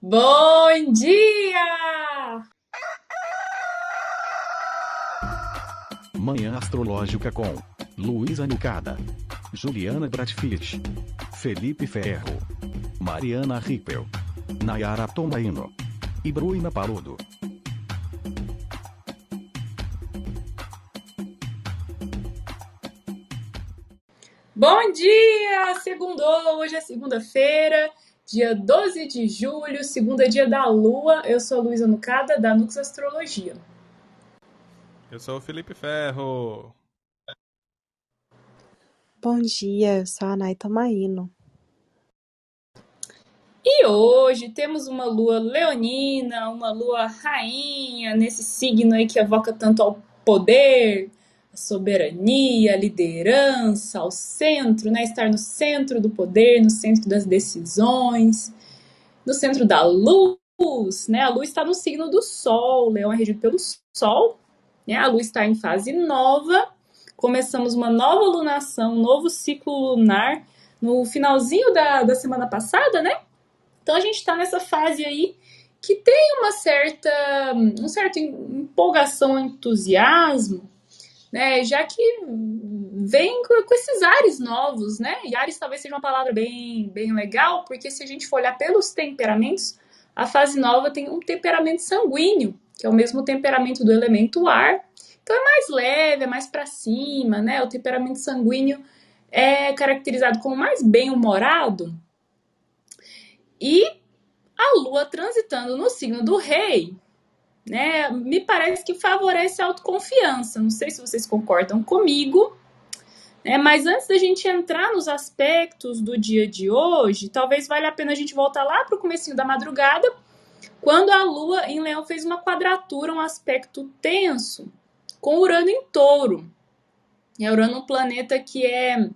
Bom dia! Manhã Astrológica com Luísa Nucada, Juliana Bradfield, Felipe Ferro, Mariana Rippel, Nayara Tomaino e Bruna Paludo. Bom dia! Segundou, hoje é segunda-feira, dia 12 de julho, segunda dia da lua. Eu sou a Luísa Nucada, da Nux Astrologia. Eu sou o Felipe Ferro. Bom dia, eu sou a Nay Tomaino. E hoje temos uma lua leonina, uma lua rainha, nesse signo aí que evoca tanto ao poder, soberania, liderança, ao centro, né? Estar no centro do poder, no centro das decisões, no centro da luz, né? A luz está no signo do Sol, Leão é regido pelo Sol, né? A luz está em fase nova, começamos uma nova lunação, um novo ciclo lunar no finalzinho da, da semana passada, né? Então a gente está nessa fase aí que tem uma certa, um certo empolgação, entusiasmo, né? Já que vem com esses ares novos, né? E ares talvez seja uma palavra bem, bem legal, porque se a gente for olhar pelos temperamentos, a fase nova tem um temperamento sanguíneo, que é o mesmo temperamento do elemento ar. Então é mais leve, é mais para cima, né? O temperamento sanguíneo é caracterizado como mais bem-humorado. E a lua transitando no signo do rei, né, me parece que favorece a autoconfiança. Não sei se vocês concordam comigo, né, mas antes da gente entrar nos aspectos do dia de hoje, talvez valha a pena a gente voltar lá para o comecinho da madrugada, quando a Lua em Leão fez uma quadratura, um aspecto tenso, com Urano em Touro. E Urano é um planeta que é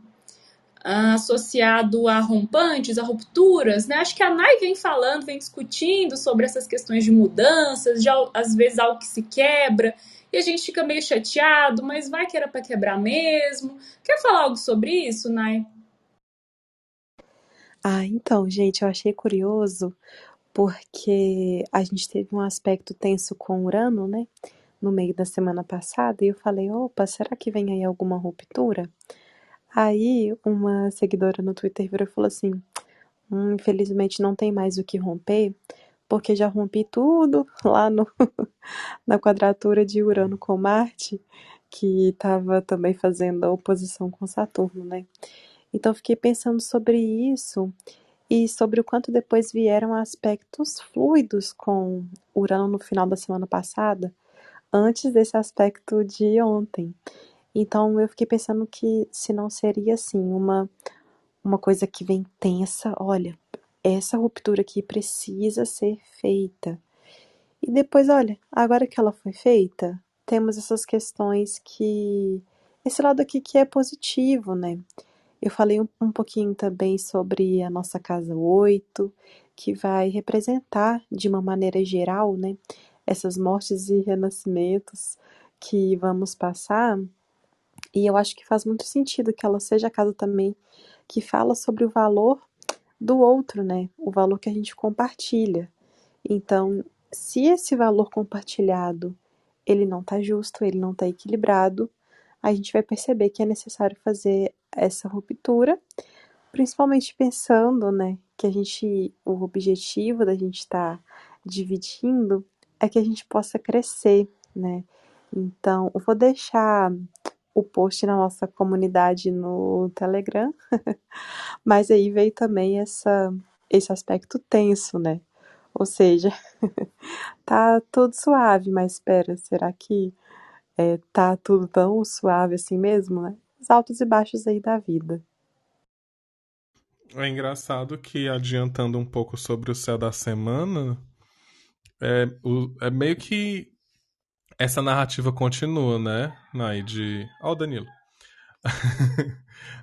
associado a rompantes, a rupturas, né? Acho que a Nai vem falando, vem discutindo sobre essas questões de mudanças, de às vezes algo que se quebra e a gente fica meio chateado, mas vai que era para quebrar mesmo. Quer falar algo sobre isso, Nai? Ah, então, gente, eu achei curioso porque a gente teve um aspecto tenso com Urano, né? No meio da semana passada, e eu falei, opa, será que vem aí alguma ruptura? Aí uma seguidora no Twitter virou e falou assim: hum, infelizmente não tem mais o que romper, porque já rompi tudo lá no, na quadratura de Urano com Marte, que estava também fazendo a oposição com Saturno, né? Então fiquei pensando sobre isso e sobre o quanto depois vieram aspectos fluidos com Urano no final da semana passada, antes desse aspecto de ontem. Então eu fiquei pensando que se não seria assim uma uma coisa que vem tensa, olha, essa ruptura aqui precisa ser feita. E depois, olha, agora que ela foi feita, temos essas questões que esse lado aqui que é positivo, né? Eu falei um, um pouquinho também sobre a nossa casa 8, que vai representar de uma maneira geral, né, essas mortes e renascimentos que vamos passar e eu acho que faz muito sentido que ela seja a casa também que fala sobre o valor do outro, né? O valor que a gente compartilha. Então, se esse valor compartilhado ele não está justo, ele não está equilibrado, a gente vai perceber que é necessário fazer essa ruptura, principalmente pensando, né, que a gente, o objetivo da gente estar tá dividindo é que a gente possa crescer, né? Então, eu vou deixar o post na nossa comunidade no Telegram, mas aí veio também essa, esse aspecto tenso, né? Ou seja, tá tudo suave, mas espera, será que é, tá tudo tão suave assim mesmo, né? Os altos e baixos aí da vida. É engraçado que, adiantando um pouco sobre o céu da semana, é, o, é meio que essa narrativa continua, né, Nai, de... Ó oh, Danilo.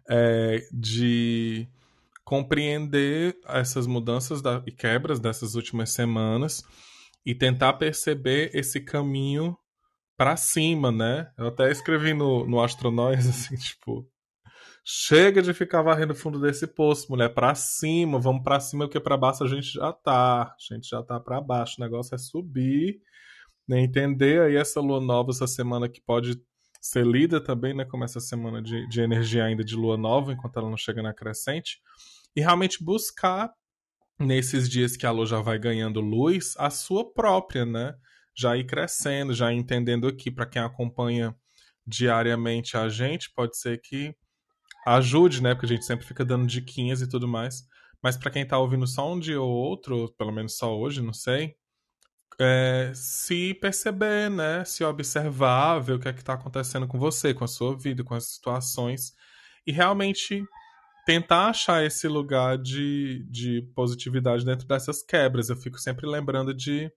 é, de compreender essas mudanças da... e quebras dessas últimas semanas e tentar perceber esse caminho para cima, né? Eu até escrevi no, no Astronóis, assim, tipo, Chega de ficar varrendo o fundo desse poço, mulher, pra cima, vamos pra cima, porque pra baixo a gente já tá. A gente já tá pra baixo, o negócio é subir, né? Entender aí essa lua nova essa semana que pode ser lida também, né? Como essa semana de, de energia ainda de lua nova, enquanto ela não chega na crescente. E realmente buscar, nesses dias que a lua já vai ganhando luz, a sua própria, né? Já ir crescendo, já ir entendendo aqui, para quem acompanha diariamente a gente, pode ser que ajude, né? Porque a gente sempre fica dando diquinhas e tudo mais. Mas para quem tá ouvindo só um dia ou outro, ou pelo menos só hoje, não sei, é, se perceber, né? Se observar, ver o que é que tá acontecendo com você, com a sua vida, com as situações. E realmente tentar achar esse lugar de, de positividade dentro dessas quebras. Eu fico sempre lembrando de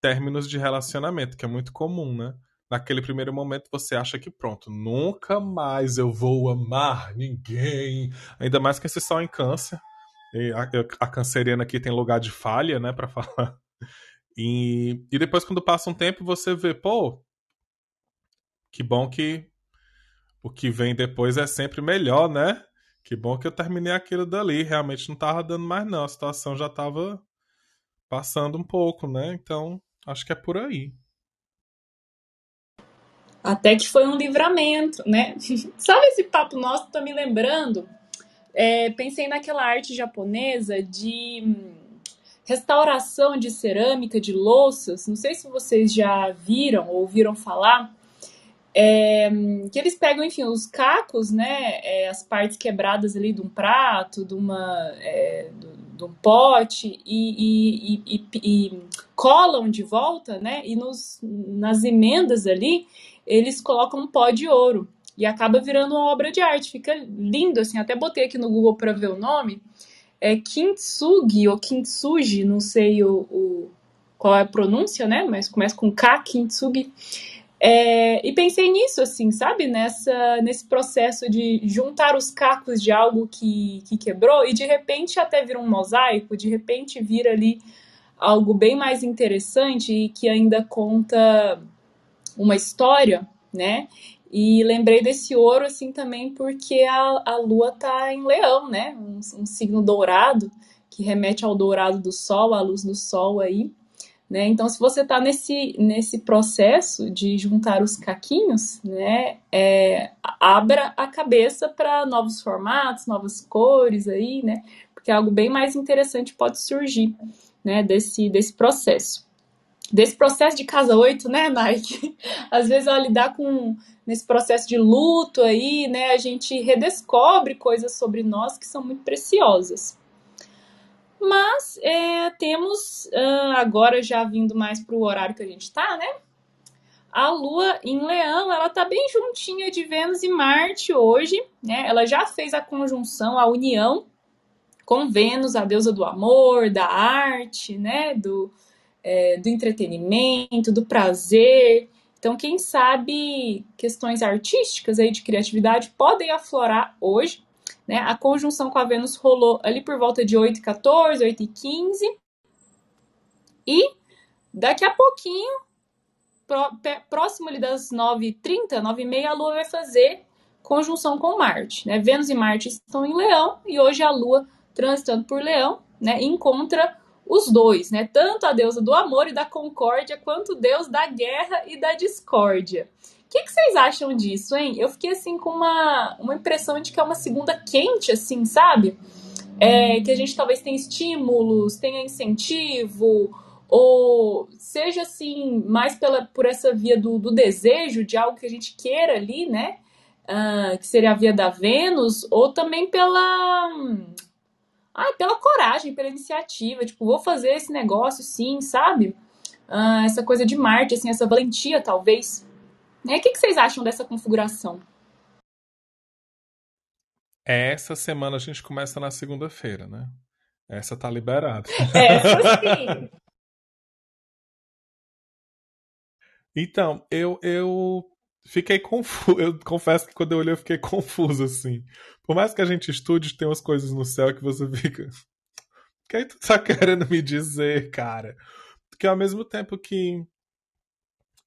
términos de relacionamento, que é muito comum, né? naquele primeiro momento você acha que pronto, nunca mais eu vou amar ninguém. Ainda mais que esse sol em câncer. A, a canceriana aqui tem lugar de falha, né, para falar. E, e depois, quando passa um tempo, você vê, pô, que bom que o que vem depois é sempre melhor, né? Que bom que eu terminei aquilo dali. Realmente não tava dando mais, não. A situação já tava passando um pouco, né? Então, acho que é por aí. Até que foi um livramento, né? Sabe esse papo nosso tá me lembrando? É, pensei naquela arte japonesa de hum, restauração de cerâmica, de louças. Não sei se vocês já viram ou ouviram falar. É, que eles pegam, enfim, os cacos, né, é, as partes quebradas ali de um prato, de uma, é, de um pote e, e, e, e, colam de volta, né, e nos, nas emendas ali eles colocam um pó de ouro e acaba virando uma obra de arte. Fica lindo, assim. Até botei aqui no Google para ver o nome. É Kintsugi ou Kintsugi, não sei o, o, qual é a pronúncia, né? Mas começa com K, Kintsugi. É, e pensei nisso, assim, sabe? Nessa, nesse processo de juntar os cacos de algo que, que quebrou e de repente até vira um mosaico, de repente vira ali algo bem mais interessante e que ainda conta uma história, né? E lembrei desse ouro, assim, também porque a, a lua tá em leão, né? Um, um, signo dourado, que remete ao dourado do sol, à luz do sol aí, né? Então, se você tá nesse, nesse processo de juntar os caquinhos, né? É, abra a cabeça para novos formatos, novas cores aí, né? Porque algo bem mais interessante pode surgir, né? Desse, desse processo desse processo de casa 8, né, Nike? Às vezes, ao lidar com nesse processo de luto aí, né, a gente redescobre coisas sobre nós que são muito preciosas. Mas é, temos, uh, agora já vindo mais para o horário que a gente está, né? A Lua em Leão, ela tá bem juntinha de Vênus e Marte hoje, né? Ela já fez a conjunção, a união com Vênus, a deusa do amor, da arte, né? Do, é, do entretenimento, do prazer. Então, quem sabe questões artísticas aí de criatividade podem aflorar hoje. Né? A conjunção com a Vênus rolou ali por volta de 8 e 14, 8 e 15. E daqui a pouquinho, próximo ali das 9h30, 9h30, a Lua vai fazer conjunção com Marte. Né? Vênus e Marte estão em Leão e hoje a Lua, transitando por Leão, né, encontra os dois, né? Tanto a deusa do amor e da concórdia, quanto o deus da guerra e da discórdia. O que, que, vocês acham disso, hein? Eu fiquei assim com uma, uma impressão de que é uma segunda quente, assim, sabe? É, que a gente talvez tenha estímulos, tenha incentivo, ou seja assim, mais pela, por essa via do, do desejo de algo que a gente queira ali, né? Uh, que seria a via da Vênus, ou também pela ah, pela coragem, pela iniciativa, tipo, vou fazer esse negócio sim, sabe? Ah, essa coisa de Marte, assim, essa valentia, talvez. Né? O que, que vocês acham dessa configuração? Essa semana a gente começa na segunda-feira, né? Essa tá liberada. Essa sim. então, eu, eu fiquei confuso. Eu confesso que quando eu olhei eu fiquei confuso, assim. Por mais que a gente estude, tem umas coisas no céu que você fica. O que tu tá querendo me dizer, cara? Porque ao mesmo tempo que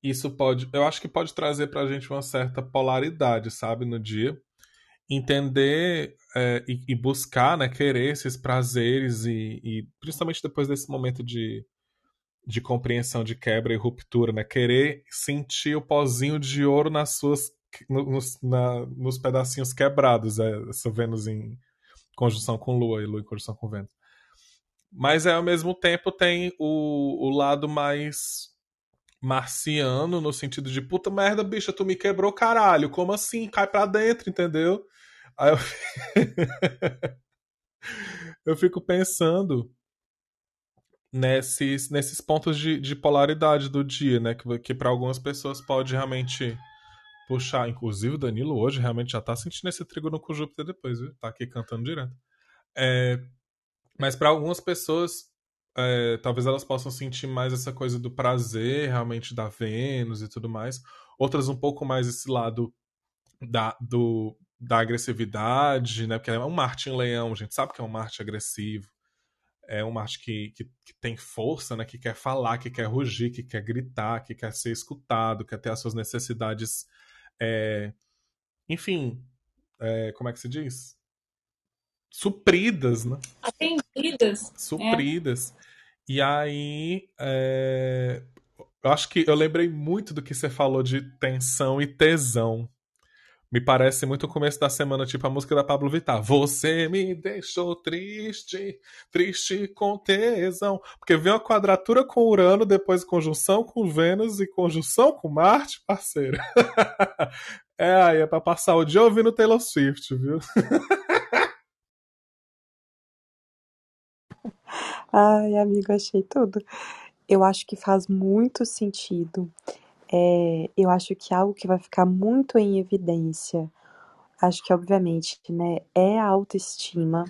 isso pode. Eu acho que pode trazer pra gente uma certa polaridade, sabe, no dia. entender é, e, e, buscar, né, querer esses prazeres e, e, principalmente depois desse momento de, de compreensão de quebra e ruptura, né, querer sentir o pozinho de ouro nas suas nos, na, nos pedacinhos quebrados, é, essa Vênus em conjunção com Lua e Lua em conjunção com Vênus. Mas é, ao mesmo tempo tem o, o lado mais marciano, no sentido de puta merda, bicha, tu me quebrou, caralho. Como assim? Cai pra dentro, entendeu? Aí eu, eu fico pensando nesses, nesses pontos de, de polaridade do dia, né? Que, que para algumas pessoas pode realmente puxar. Inclusive, o Danilo hoje realmente já tá sentindo esse trígono com Júpiter depois, viu? Tá aqui cantando direto. É, mas para algumas pessoas, é, talvez elas possam sentir mais essa coisa do prazer realmente da Vênus e tudo mais. Outras um pouco mais esse lado da, do, da agressividade, né? Porque é um Marte em leão, gente sabe que é um Marte agressivo. É um Marte que, que, que, tem força, né? Que quer falar, que quer rugir, que quer gritar, que quer ser escutado, quer ter as suas necessidades. É... Enfim, é... como é que se diz? Supridas, né? Atendidas. Supridas. É. E aí, é... eu acho que eu lembrei muito do que você falou de tensão e tesão. Me parece muito o começo da semana, tipo a música da Pablo Vittar. Você me deixou triste, triste com tesão. Porque vem uma quadratura com Urano, depois conjunção com Vênus e conjunção com Marte, parceiro. é aí, é pra passar o dia ouvindo Taylor Swift, viu? Ai, amigo, achei tudo. Eu acho que faz muito sentido. É, eu acho que algo que vai ficar muito em evidência, acho que obviamente, né, é a autoestima,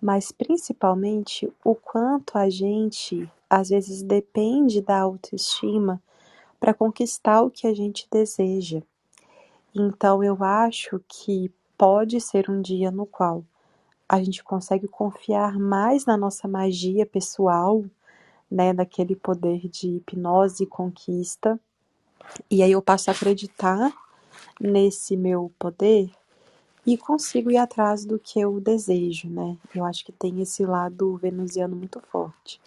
mas principalmente o quanto a gente às vezes depende da autoestima para conquistar o que a gente deseja. Então eu acho que pode ser um dia no qual a gente consegue confiar mais na nossa magia pessoal, né, daquele poder de hipnose e conquista. E aí eu passo a acreditar nesse meu poder e consigo ir atrás do que eu desejo, né? Eu acho que tem esse lado venusiano muito forte.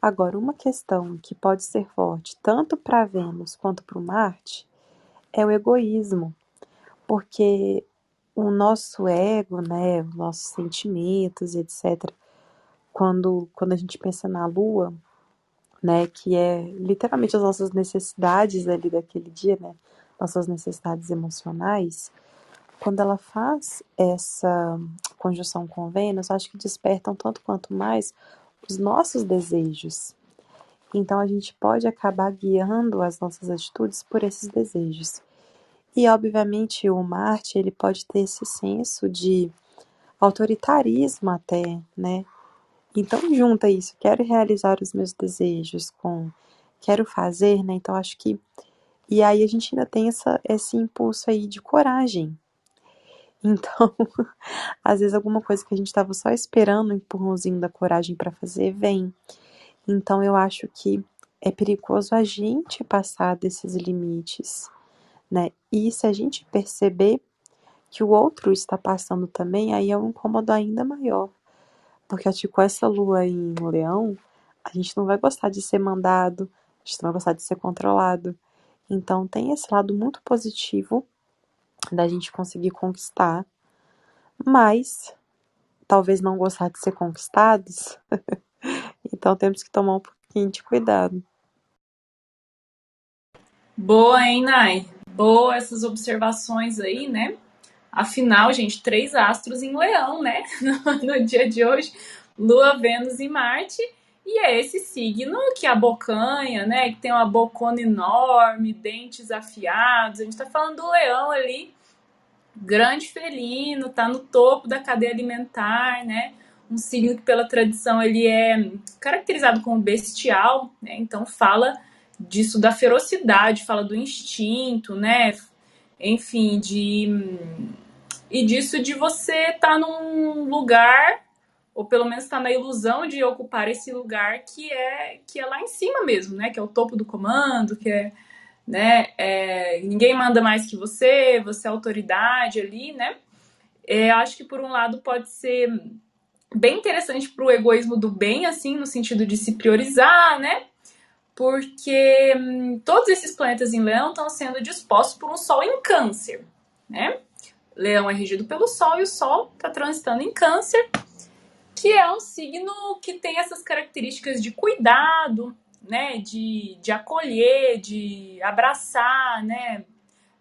Agora, uma questão que pode ser forte tanto para Vênus quanto para Marte é o egoísmo, porque o nosso ego, né, os nossos sentimentos, etc. Quando, quando a gente pensa na Lua, né, que é literalmente as nossas necessidades ali daquele dia, né, nossas necessidades emocionais, quando ela faz essa conjunção com Vênus, acho que despertam tanto quanto mais os nossos desejos. Então a gente pode acabar guiando as nossas atitudes por esses desejos. E obviamente o Marte, ele pode ter esse senso de autoritarismo até, né? Então junta isso, quero realizar os meus desejos com quero fazer, né? Então acho que e aí a gente ainda tem essa, esse impulso aí de coragem. Então, às vezes alguma coisa que a gente estava só esperando um empurrãozinho da coragem para fazer vem. Então eu acho que é perigoso a gente passar desses limites né? E se a gente perceber que o outro está passando também, aí é um incômodo ainda maior. Porque com essa lua em leão, a gente não vai gostar de ser mandado, a gente não vai gostar de ser controlado. Então tem esse lado muito positivo da gente conseguir conquistar, mas talvez não gostar de ser conquistados. então temos que tomar um pouquinho de cuidado. Boa, hein, Nai? Boa essas observações aí, né? Afinal, gente, três astros em leão, né? No, dia de hoje, Lua, Vênus e Marte. E é esse signo que abocanha, né? Que tem uma bocona enorme, dentes afiados. A gente tá falando do leão ali, grande felino, tá no topo da cadeia alimentar, né? Um signo que pela tradição ele é caracterizado como bestial, né? Então fala disso da ferocidade, fala do instinto, né? Enfim, de e disso de você estar tá num lugar ou pelo menos estar tá na ilusão de ocupar esse lugar que é que é lá em cima mesmo, né? Que é o topo do comando, que é, né? É, ninguém manda mais que você, você é autoridade ali, né? é, acho que por um lado pode ser bem interessante para o egoísmo do bem, assim, no sentido de se priorizar, né? Porque hum, todos esses planetas em Leão estão sendo dispostos por um Sol em Câncer, né? Leão é regido pelo Sol e o Sol está transitando em Câncer, que é um signo que tem essas características de cuidado, né? De, de acolher, de abraçar, né?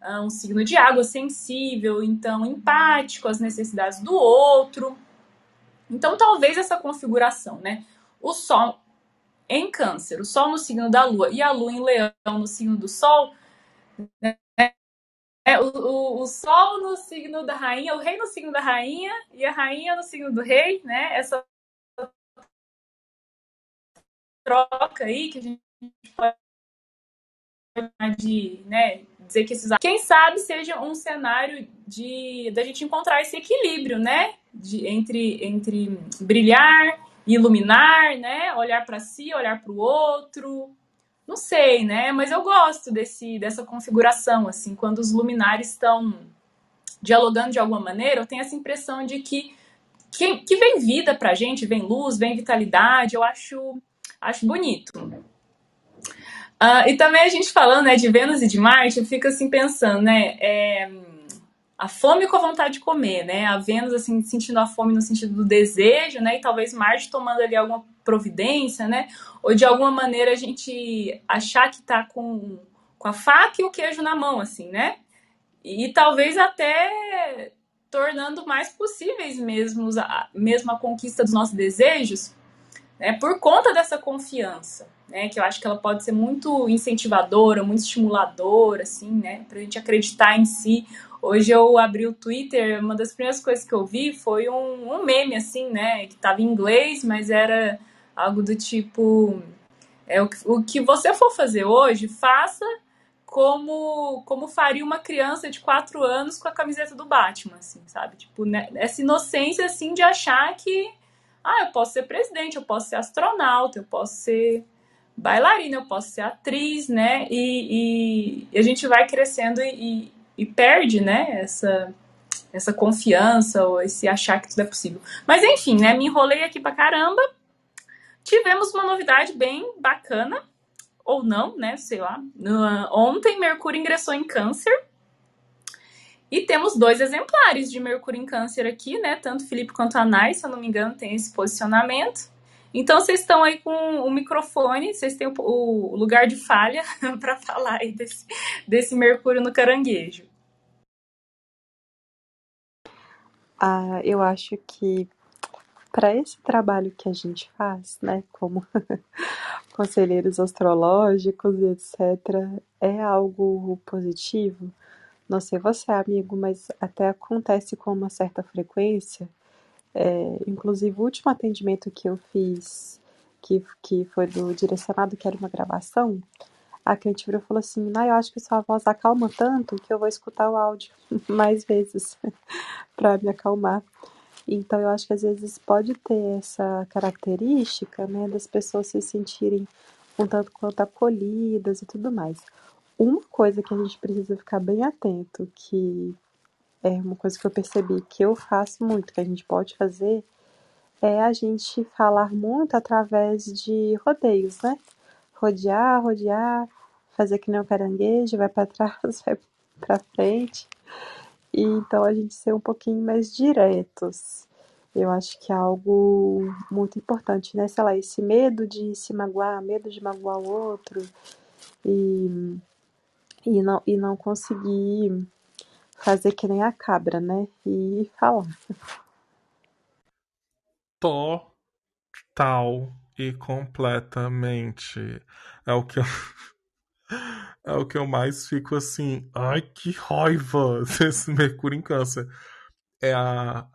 É um signo de água sensível, então empático às necessidades do outro. Então, talvez essa configuração, né? O Sol em Câncer, o Sol no signo da Lua e a Lua em Leão no signo do Sol, né? É, o, o, o, Sol no signo da Rainha, o Rei no signo da Rainha e a Rainha no signo do Rei, né? Essa troca aí que a gente pode de, né, dizer que esses quem sabe seja um cenário de da gente encontrar esse equilíbrio, né, de, entre entre brilhar, iluminar, né, olhar para si, olhar para o outro. Não sei, né, mas eu gosto desse dessa configuração assim, quando os luminares estão dialogando de alguma maneira, eu tenho essa impressão de que que, que vem vida pra gente, vem luz, vem vitalidade, eu acho acho bonito. Uh, e também a gente falando né, de Vênus e de Marte, eu fico assim pensando, né? É, a fome com a vontade de comer, né? A Vênus assim sentindo a fome no sentido do desejo, né? E talvez Marte tomando ali alguma providência, né? Ou de alguma maneira a gente achar que tá com, com a faca e o queijo na mão, assim, né? E talvez até tornando mais possíveis mesmo a, mesmo a conquista dos nossos desejos, né? Por conta dessa confiança né? Que eu acho que ela pode ser muito incentivadora, muito estimuladora, assim, né? Pra gente acreditar em si. Hoje eu abri o Twitter, uma das primeiras coisas que eu vi foi um, um meme, assim, né? Que tava em inglês, mas era algo do tipo. É, o, o que você for fazer hoje, faça como como faria uma criança de 4 anos com a camiseta do Batman, assim, sabe? Tipo, né? essa inocência, assim, de achar que ah, eu posso ser presidente, eu posso ser astronauta, eu posso ser bailarina, eu posso ser atriz, né? E, e a gente vai crescendo e, e, perde, né? Essa, essa confiança ou esse achar que tudo é possível. Mas enfim, né? Me enrolei aqui pra caramba. Tivemos uma novidade bem bacana, ou não, né? Sei lá. Ontem, Mercúrio ingressou em Câncer. E temos dois exemplares de Mercúrio em Câncer aqui, né? Tanto Felipe quanto a Nai, se eu não me engano, tem esse posicionamento. Então vocês estão aí com o microfone, vocês têm o, lugar de falha para falar aí desse, desse Mercúrio no caranguejo. Ah, eu acho que para esse trabalho que a gente faz, né, como conselheiros astrológicos e etc, é algo positivo. Não sei você, amigo, mas até acontece com uma certa frequência é, inclusive, o último atendimento que eu fiz, que, que foi do direcionado, que era uma gravação, a cliente virou e falou assim: ah, eu acho que sua voz acalma tanto que eu vou escutar o áudio mais vezes para me acalmar. Então, eu acho que às vezes pode ter essa característica, né, das pessoas se sentirem um tanto quanto acolhidas e tudo mais. Uma coisa que a gente precisa ficar bem atento, que é uma coisa que eu percebi que eu faço muito, que a gente pode fazer, é a gente falar muito através de rodeios, né? Rodear, rodear, fazer que nem o caranguejo, vai para trás, vai para frente. E então a gente ser um pouquinho mais diretos. Eu acho que é algo muito importante, né? Sei lá, esse medo de se magoar, medo de magoar o outro e, e, não, e não conseguir fazer que nem a cabra, né? E falar. Total completamente. É o que eu. É o que eu mais fico assim. Ai, que raiva desse Mercúrio em Câncer. É a,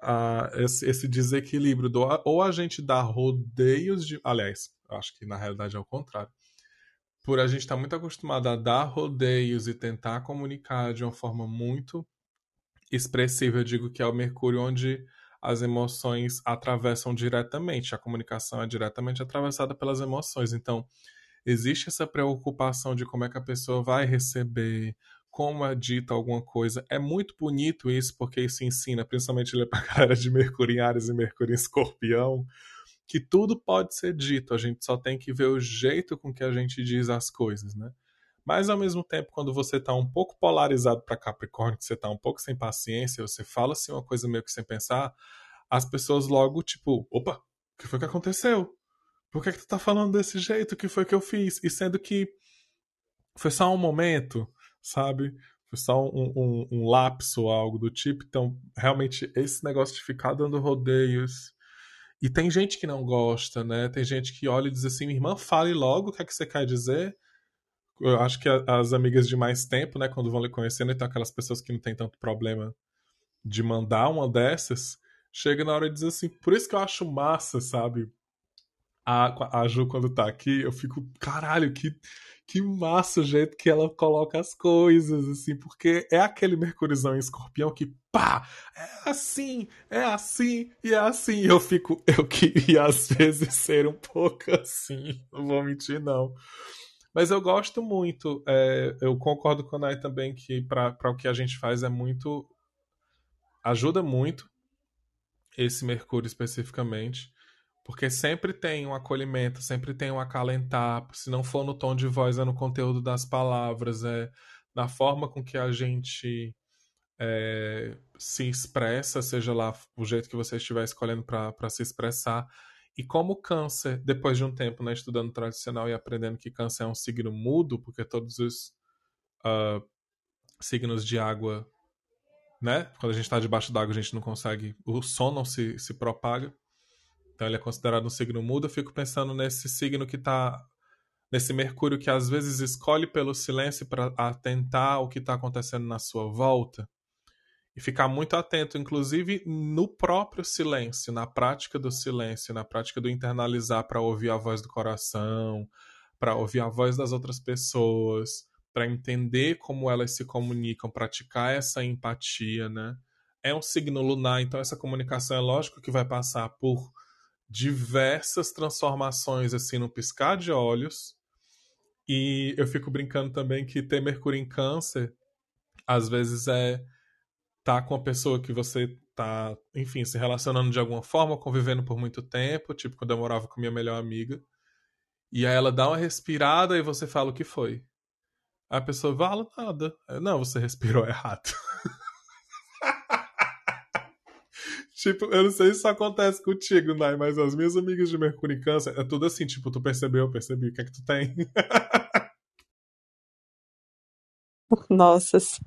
a, esse, esse desequilíbrio. Do, ou a gente dá rodeios de. Aliás, acho que na realidade é o contrário por a gente estar tá muito acostumado a dar rodeios e tentar comunicar de uma forma muito expressiva, eu digo que é o Mercúrio onde as emoções atravessam diretamente, a comunicação é diretamente atravessada pelas emoções. Então, existe essa preocupação de como é que a pessoa vai receber, como é dito alguma coisa. É muito bonito isso, porque isso ensina, principalmente para a galera de Mercúrio em Ares e Mercúrio em Escorpião, que tudo pode ser dito, a gente só tem que ver o jeito com que a gente diz as coisas, né? Mas ao mesmo tempo, quando você está um pouco polarizado para Capricórnio, que você está um pouco sem paciência, você fala assim uma coisa meio que sem pensar, as pessoas logo, tipo, opa, o que foi que aconteceu? Por que, que tu tá falando desse jeito? O que foi que eu fiz? E sendo que foi só um momento, sabe? Foi só um, um, um lapso ou algo do tipo. Então, realmente, esse negócio de ficar dando rodeios. E tem gente que não gosta, né? Tem gente que olha e diz assim: minha irmã, fale logo o que é que você quer dizer. Eu acho que as amigas de mais tempo, né, quando vão lhe conhecendo, então aquelas pessoas que não têm tanto problema de mandar uma dessas, chega na hora e diz assim: por isso que eu acho massa, sabe? A, a Ju, quando tá aqui, eu fico, caralho, que, que massa o jeito que ela coloca as coisas, assim, porque é aquele Mercurizão em escorpião que, pá, é assim, é assim e é assim. Eu fico, eu queria às vezes ser um pouco assim, não vou mentir, não. Mas eu gosto muito, é, eu concordo com a Nai também que para o que a gente faz é muito. ajuda muito esse Mercúrio especificamente. Porque sempre tem um acolhimento, sempre tem um acalentar. Se não for no tom de voz, é no conteúdo das palavras, é na forma com que a gente é, se expressa, seja lá o jeito que você estiver escolhendo para se expressar. E como câncer, depois de um tempo né, estudando tradicional e aprendendo que câncer é um signo mudo, porque todos os uh, signos de água, né? Quando a gente está debaixo d'água, a gente não consegue, o som não se, se propaga. Então ele é considerado um signo mudo. Eu fico pensando nesse signo que está nesse Mercúrio que às vezes escolhe pelo silêncio para atentar ao que está acontecendo na sua volta e ficar muito atento, inclusive no próprio silêncio, na prática do silêncio, na prática do internalizar para ouvir a voz do coração, para ouvir a voz das outras pessoas, para entender como elas se comunicam, praticar essa empatia, né? É um signo lunar, então essa comunicação é lógico que vai passar por diversas transformações assim no piscar de olhos. E eu fico brincando também que ter Mercúrio em Câncer às vezes é tá com a pessoa que você tá, enfim, se relacionando de alguma forma, convivendo por muito tempo, tipo quando eu morava com minha melhor amiga. E aí ela dá uma respirada e você fala o que foi. a pessoa fala nada. Não, você respirou errado. Tipo, eu não sei se isso acontece contigo, Nai, mas as minhas amigas de Mercúrio e Câncer é tudo assim, tipo, tu percebeu, eu percebi, o que é que tu tem? Nossa, sim.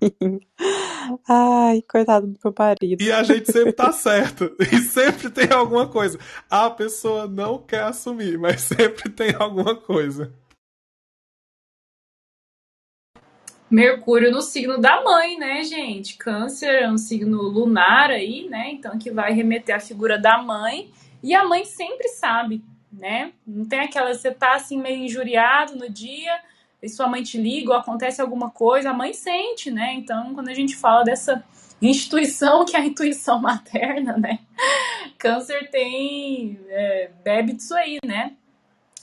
Ai, coitado do meu marido. E a gente sempre tá certo. E sempre tem alguma coisa. A pessoa não quer assumir, mas sempre tem alguma coisa. Mercúrio no signo da mãe, né, gente? Câncer é um signo lunar aí, né? Então que vai remeter à figura da mãe. E a mãe sempre sabe, né? Não tem aquela, você tá assim meio injuriado no dia, e sua mãe te liga ou acontece alguma coisa, a mãe sente, né? Então, quando a gente fala dessa instituição que é a intuição materna, né? Câncer tem, é, bebe disso aí, né?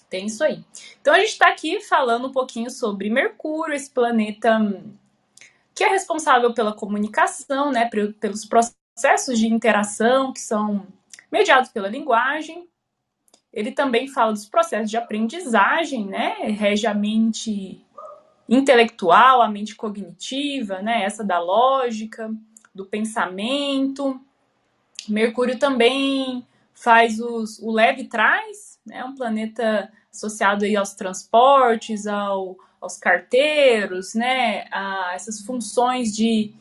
Tem isso aí. Então a gente está aqui falando um pouquinho sobre Mercúrio, esse planeta que é responsável pela comunicação, né, pelos processos de interação que são mediados pela linguagem. Ele também fala dos processos de aprendizagem, né, rege a mente intelectual, a mente cognitiva, né, essa da lógica, do pensamento. Mercúrio também faz os, o leve trás, né? Um planeta associado aí aos transportes, ao, aos carteiros, né? A essas funções de,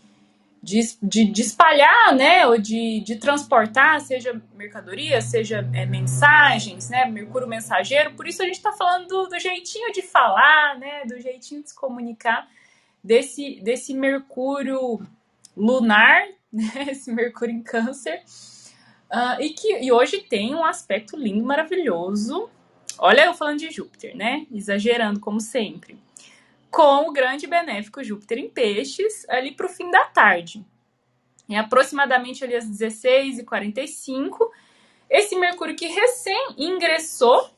de, de, de espalhar, né? Ou de, de transportar, seja mercadoria, seja é, mensagens, né? Mercúrio mensageiro. Por isso a gente está falando do, do, jeitinho de falar, né? Do jeitinho de se comunicar desse, desse Mercúrio lunar, né? Esse Mercúrio em câncer Uh, e que e hoje tem um aspecto lindo, maravilhoso. Olha eu falando de Júpiter, né? Exagerando como sempre. Com o grande benéfico Júpiter em peixes, ali para o fim da tarde. É aproximadamente ali às 16h45. Esse Mercúrio que recém ingressou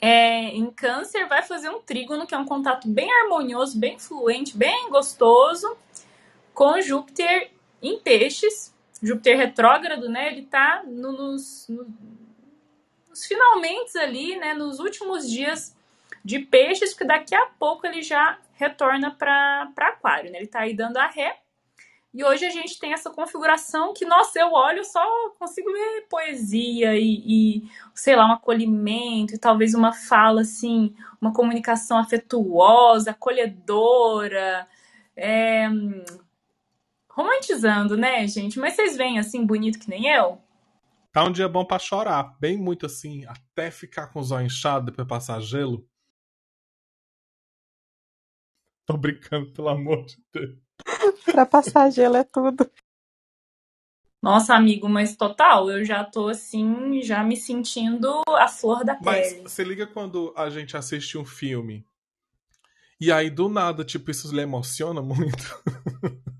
é, em câncer vai fazer um trígono, que é um contato bem harmonioso, bem fluente, bem gostoso, com Júpiter em peixes. Júpiter retrógrado, né? Ele tá no, nos, no, nos finalmente ali, né? Nos últimos dias de peixes, porque daqui a pouco ele já retorna para aquário, né? Ele tá aí dando a ré. E hoje a gente tem essa configuração que, nossa, eu olho só consigo ver poesia e, e, sei lá, um acolhimento e talvez uma fala assim, uma comunicação afetuosa, acolhedora, é... romantizando, né, gente? Mas vocês veem assim, bonito que nem eu? Tá um dia bom para chorar, bem muito assim, até ficar com os olhos inchados depois passar gelo. Tô brincando, pelo amor de Deus. Pra passar gelo é tudo. Nossa, amigo, mas total, eu já tô assim, já me sentindo a flor da pele. Mas você liga quando a gente assiste um filme e aí do nada, tipo, isso lhe emociona muito.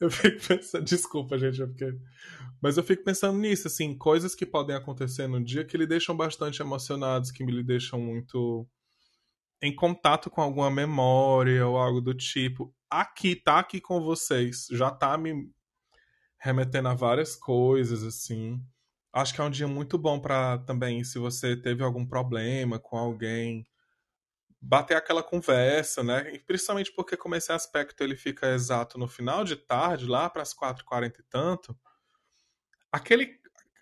eu fico pensando, desculpa, gente, é porque. Mas eu fico pensando nisso, assim, coisas que podem acontecer no dia que lhe deixam bastante emocionados, que me lhe deixam muito em contato com alguma memória ou algo do tipo aqui, tá aqui com vocês, já tá me remetendo a várias coisas, assim. Acho que é um dia muito bom para também, se você teve algum problema com alguém, bater aquela conversa, né? E principalmente porque como esse aspecto ele fica exato no final de tarde, lá para as 4h40 e tanto, aquele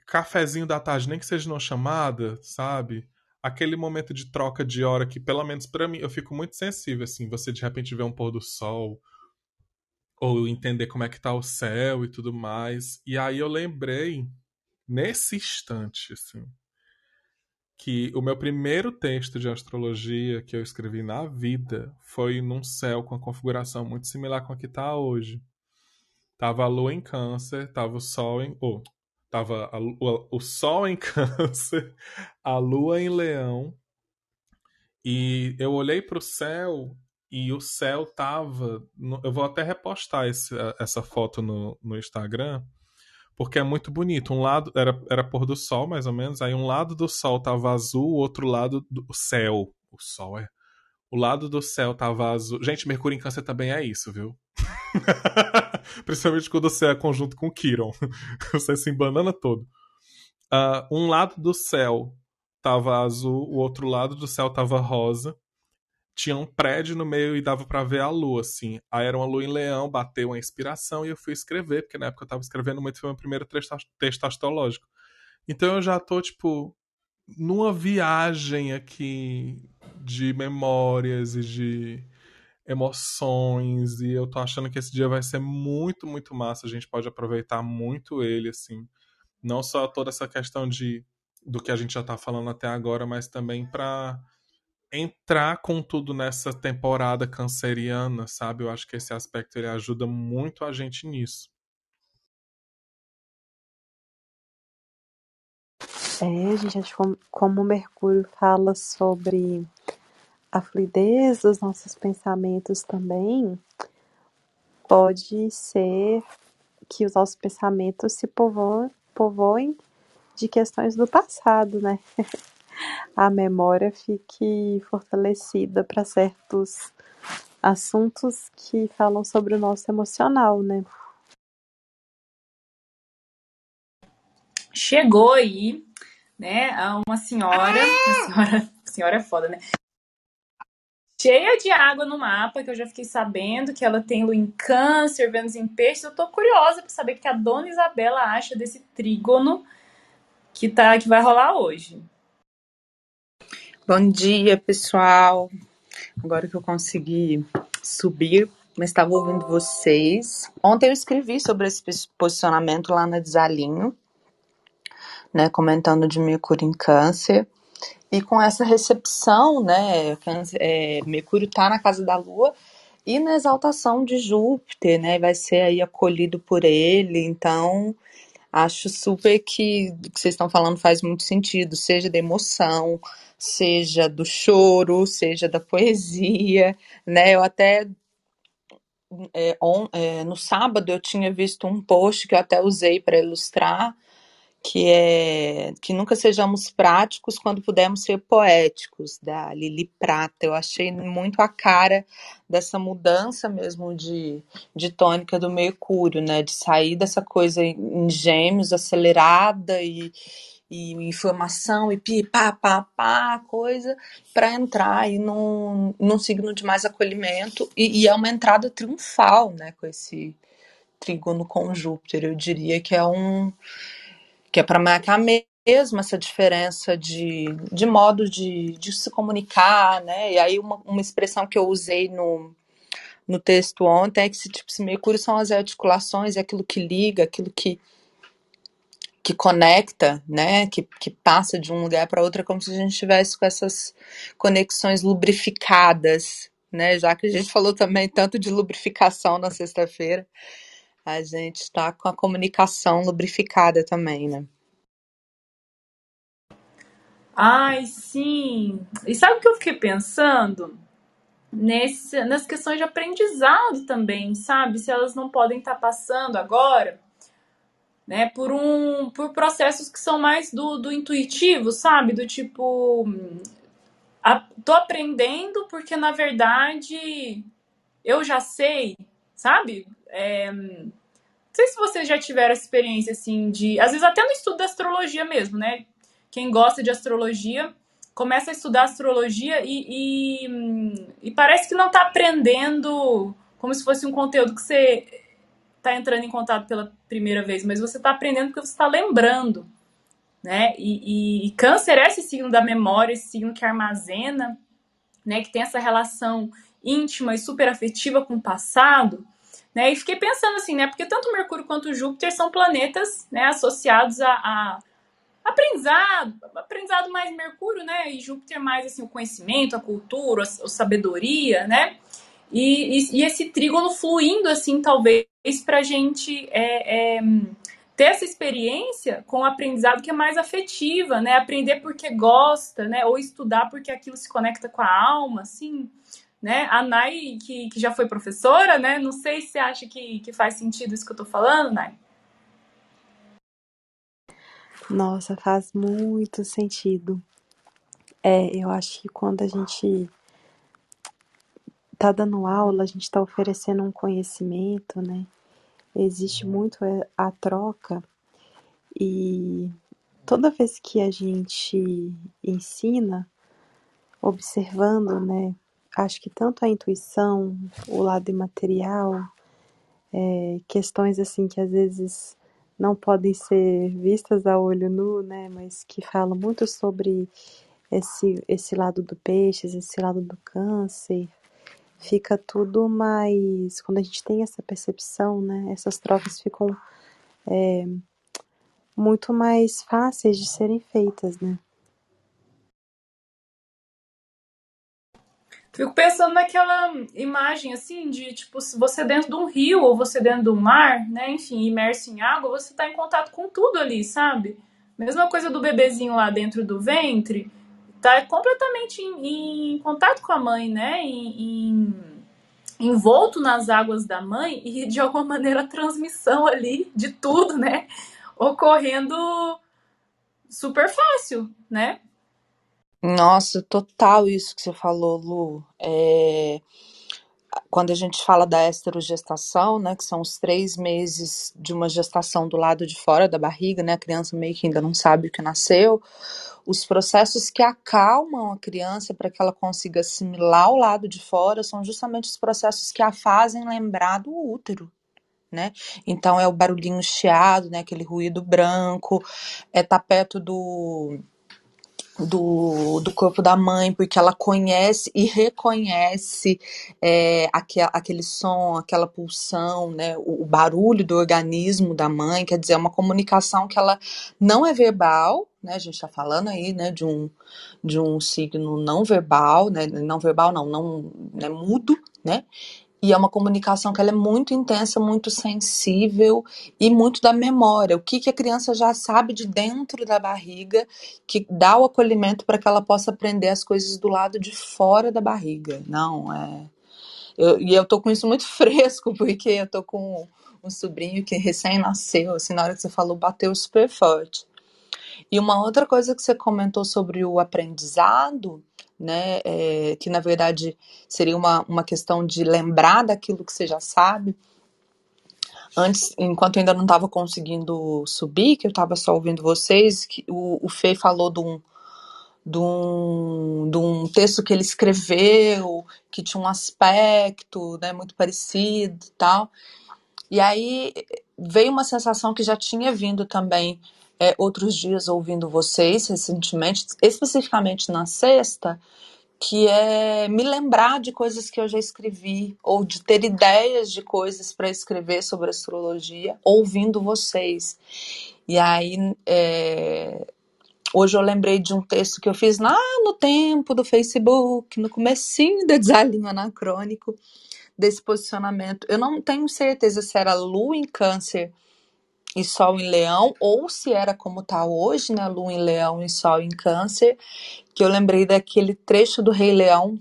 cafezinho da tarde, nem que seja numa chamada, sabe? Aquele momento de troca de hora que, pelo menos para mim, eu fico muito sensível, assim, você de repente vê um pôr do sol, ou entender como é que tá o céu e tudo mais. E aí eu lembrei, nesse instante, assim, que o meu primeiro texto de astrologia que eu escrevi na vida foi num céu com a configuração muito similar com a que tá hoje. Tava a lua em câncer, tava o sol em... Oh, Tava a, o, o Sol em Câncer, a Lua em Leão. E eu olhei para o céu e o céu tava. No, eu vou até repostar esse, essa foto no, no Instagram, porque é muito bonito. Um lado era, era pôr do sol, mais ou menos. Aí um lado do sol tava azul, o outro lado do céu. O sol é. O lado do céu tava azul. Gente, Mercúrio em Câncer também é isso, viu? Principalmente quando você é conjunto com Kiron. você se embanana todo. Uh, um lado do céu tava azul, o outro lado do céu tava rosa. Tinha um prédio no meio e dava para ver a lua, assim. Aí era uma lua em leão, bateu uma inspiração e eu fui escrever, porque na época eu tava escrevendo muito, foi meu primeiro texto astrológico. Então eu já tô, tipo, numa viagem aqui de memórias e de emoções e eu tô achando que esse dia vai ser muito, muito massa. A gente pode aproveitar muito ele, assim. Não só toda essa questão de do que a gente já tá falando até agora, mas também para entrar com tudo nessa temporada canceriana, sabe? Eu acho que esse aspecto ele ajuda muito a gente nisso. É, gente, como o Mercúrio fala sobre a fluidez dos nossos pensamentos também pode ser que os nossos pensamentos se povoem, povoem de questões do passado, né? A memória fique fortalecida para certos assuntos que falam sobre o nosso emocional, né? Chegou aí, né, uma senhora, a senhora, senhora é foda, né? Cheia de água no mapa, que eu já fiquei sabendo que ela tem lua em câncer, Vênus em peixes. Eu tô curiosa para saber o que a dona Isabela acha desse trígono que, tá, que vai rolar hoje. Bom dia, pessoal. Agora que eu consegui subir, mas estava ouvindo vocês. Ontem eu escrevi sobre esse posicionamento lá na Desalinho, né, comentando de Mercúrio em Câncer. E com essa recepção, né, é, Mercúrio está na casa da Lua e na exaltação de Júpiter, né, vai ser aí acolhido por ele, então acho super que o que vocês estão falando faz muito sentido, seja da emoção, seja do choro, seja da poesia, né, eu até é, on, é, no sábado eu tinha visto um post que eu até usei para ilustrar, que é que nunca sejamos práticos quando pudermos ser poéticos, da Lili Prata. Eu achei muito a cara dessa mudança mesmo de, de tônica do Mercúrio, né? De sair dessa coisa em gêmeos, acelerada e, e informação e pi, pá, pá, pá, coisa, para entrar aí num, num signo de mais acolhimento. E, e é uma entrada triunfal, né? Com esse trígono com Júpiter. Eu diria que é um que é para marcar mesmo essa diferença de, de modo de, de se comunicar, né? E aí uma, uma expressão que eu usei no, no texto ontem é que esse tipo de Mercúrio são as articulações, é aquilo que liga, aquilo que que conecta, né, que, que passa de um lugar para outro, é como se a gente tivesse com essas conexões lubrificadas, né, já que a gente falou também tanto de lubrificação na sexta-feira, a gente está com a comunicação lubrificada também, né? Ai, sim. E sabe o que eu fiquei pensando? Nesse, nas questões de aprendizado também, sabe? Se elas não podem estar tá passando agora, né, por um por processos que são mais do, do intuitivo, sabe? Do tipo a, tô aprendendo porque na verdade eu já sei, sabe? É, sei se vocês já tiveram essa experiência assim de. Às vezes até no estudo da astrologia mesmo, né? Quem gosta de astrologia começa a estudar astrologia e, e, e parece que não está aprendendo como se fosse um conteúdo que você está entrando em contato pela primeira vez, mas você está aprendendo porque você está lembrando. Né? E, e, e, câncer é esse signo da memória, esse signo que armazena, né? que tem essa relação íntima e super afetiva com o passado. Né? E fiquei pensando assim, né? Porque tanto Mercúrio quanto Júpiter são planetas né, associados a, a aprendizado, aprendizado mais Mercúrio, né? E Júpiter mais assim, o conhecimento, a cultura, a, a sabedoria, né? E, e, e, esse trígono fluindo, assim, talvez, para a gente é, é, ter essa experiência com o aprendizado que é mais afetiva, né? Aprender porque gosta, né? Ou estudar porque aquilo se conecta com a alma, assim né? A Nai, que, que já foi professora, né? Não sei se acha que, que faz sentido isso que eu tô falando, Nai. Nossa, faz muito sentido. É, eu acho que quando a gente tá dando aula, a gente tá oferecendo um conhecimento, né? Existe muito é, a troca e toda vez que a gente ensina, observando, né, acho que tanto a intuição, o lado imaterial, é, questões assim que às vezes não podem ser vistas a olho nu, né, mas que falam muito sobre esse, esse lado do peixe, esse lado do câncer, fica tudo mais. Quando a gente tem essa percepção, né, essas trocas ficam é, muito mais fáceis de serem feitas, né. Fico pensando naquela imagem assim de tipo, se você dentro de um rio ou você dentro do mar, né? Enfim, imerso em água, você tá em contato com tudo ali, sabe? Mesma coisa do bebezinho lá dentro do ventre, tá completamente em, em contato com a mãe, né? Em, em, envolto nas águas da mãe e de alguma maneira a transmissão ali de tudo, né? Ocorrendo super fácil, né? Nossa, total isso que você falou, Lu. É, quando a gente fala da esterogestação, né, que são os três meses de uma gestação do lado de fora da barriga, né, a criança meio que ainda não sabe o que nasceu, os processos que acalmam a criança para que ela consiga assimilar o lado de fora são justamente os processos que a fazem lembrar do útero. Né? Então é o barulhinho chiado, né? aquele ruído branco, é tá perto do do, do corpo da mãe, porque ela conhece e reconhece é, aquele, som, aquela pulsão, né, o, o, barulho do organismo da mãe, quer dizer, é uma comunicação que ela não é verbal, né, a gente está falando aí, né, de um, de um signo não verbal, né, não verbal não, não, né, mudo, né, e é uma comunicação que ela é muito intensa, muito sensível e muito da memória. O que, que a criança já sabe de dentro da barriga que dá o acolhimento para que ela possa aprender as coisas do lado de fora da barriga. Não, é. Eu, e eu tô com isso muito fresco, porque eu tô com um sobrinho que recém nasceu, assim, na hora que você falou, bateu super forte. E uma outra coisa que você comentou sobre o aprendizado, né, é, que na verdade seria uma, uma questão de lembrar daquilo que você já sabe. Antes, enquanto eu ainda não estava conseguindo subir, que eu estava só ouvindo vocês, que o, o Fê falou de um, de um, de um texto que ele escreveu, que tinha um aspecto né, muito parecido e tal. E aí veio uma sensação que já tinha vindo também é, outros dias ouvindo vocês recentemente, especificamente na sexta, que é me lembrar de coisas que eu já escrevi, ou de ter ideias de coisas para escrever sobre astrologia, ouvindo vocês. E aí, é, hoje eu lembrei de um texto que eu fiz lá no tempo do Facebook, no comecinho da Desalinho Anacrônico, desse posicionamento. Eu não tenho certeza se era Lua em Câncer e Sol em Leão, ou se era como está hoje, né? Lua em Leão e Sol em Câncer, que eu lembrei daquele trecho do Rei Leão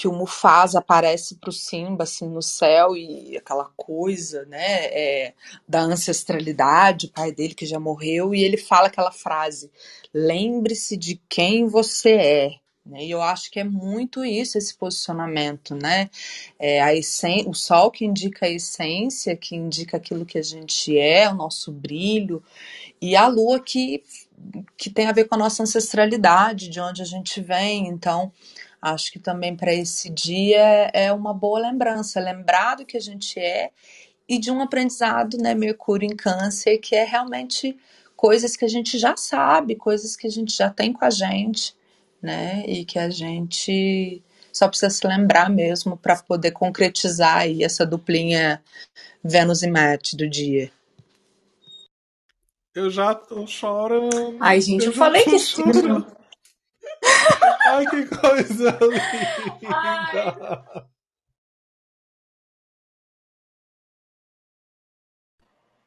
que o Mufasa aparece para o Simba assim no céu e aquela coisa, né, é, da ancestralidade, o pai dele que já morreu e ele fala aquela frase: lembre-se de quem você é. Né? E eu acho que é muito isso, esse posicionamento, né? É a essen o sol que indica a essência, que indica aquilo que a gente é, o nosso brilho, e a lua que, que tem a ver com a nossa ancestralidade, de onde a gente vem. Então, acho que também para esse dia é uma boa lembrança, lembrar do que a gente é e de um aprendizado, né, Mercúrio em Câncer, que é realmente coisas que a gente já sabe, coisas que a gente já tem com a gente né? E que a gente só precisa se lembrar mesmo para poder concretizar aí essa duplinha Vênus e Marte do dia. Eu já tô chorando. Ai, gente, eu, eu falei que sim. Ai, que coisa linda. Ai.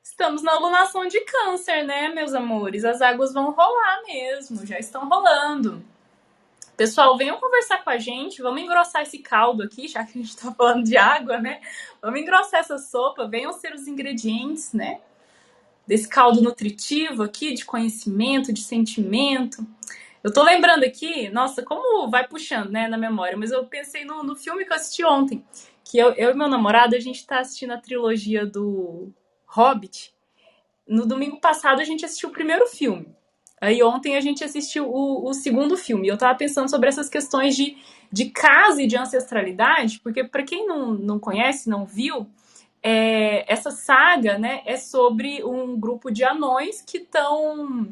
Estamos na alunação de câncer, né, meus amores? As águas vão rolar mesmo, já estão rolando. Pessoal, venham conversar com a gente, vamos engrossar esse caldo aqui, já que a gente está falando de água, né? Vamos engrossar essa sopa, venham ser os ingredientes, né? Desse caldo nutritivo aqui, de conhecimento, de sentimento. Eu tô lembrando aqui, nossa, como vai puxando, né, na memória, mas eu pensei no, no filme que eu assisti ontem, que eu, eu e meu namorado, a gente tá assistindo a trilogia do Hobbit. No domingo passado a gente assistiu o primeiro filme. Aí ontem a gente assistiu o, o segundo filme. Eu tava pensando sobre essas questões de, de casa e de ancestralidade, porque para quem não, não conhece, não viu, é, essa saga né, é sobre um grupo de anões que estão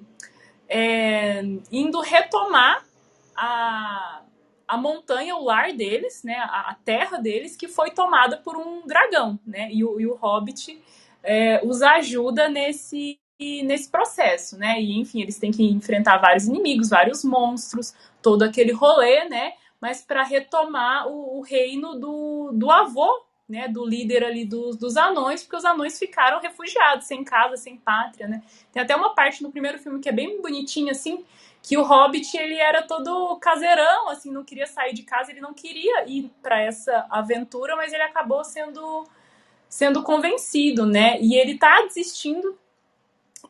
é, indo retomar a, a montanha, o lar deles, né, a, a, terra deles, que foi tomada por um dragão. Né, e, o, e o Hobbit é, os ajuda nesse, nesse processo, né? E enfim, eles têm que enfrentar vários inimigos, vários monstros, todo aquele rolê, né? Mas para retomar o, o, reino do, do avô, né? Do líder ali dos, dos anões, porque os anões ficaram refugiados, sem casa, sem pátria, né? Tem até uma parte no primeiro filme que é bem bonitinha, assim, que o Hobbit ele era todo caseirão, assim, não queria sair de casa, ele não queria ir para essa aventura, mas ele acabou sendo sendo convencido, né? E ele tá desistindo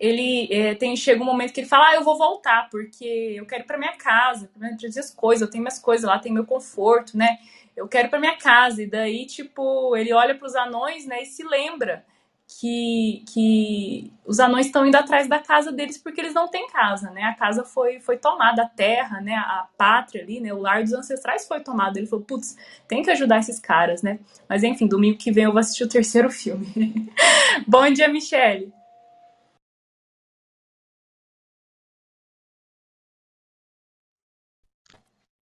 ele é, tem chega um momento que ele fala, ah, eu vou voltar, porque eu quero ir pra minha casa, pra trazer as coisas, eu tenho minhas coisas lá, tenho meu conforto, né? Eu quero ir pra minha casa. E daí, tipo, ele olha para os anões, né, e se lembra que, que os anões estão indo atrás da casa deles porque eles não têm casa, né? A casa foi, foi tomada, a terra, né? A pátria ali, né? O lar dos ancestrais foi tomado. Ele falou, putz, tem que ajudar esses caras, né? Mas enfim, domingo que vem eu vou assistir o terceiro filme. Bom dia, Michele.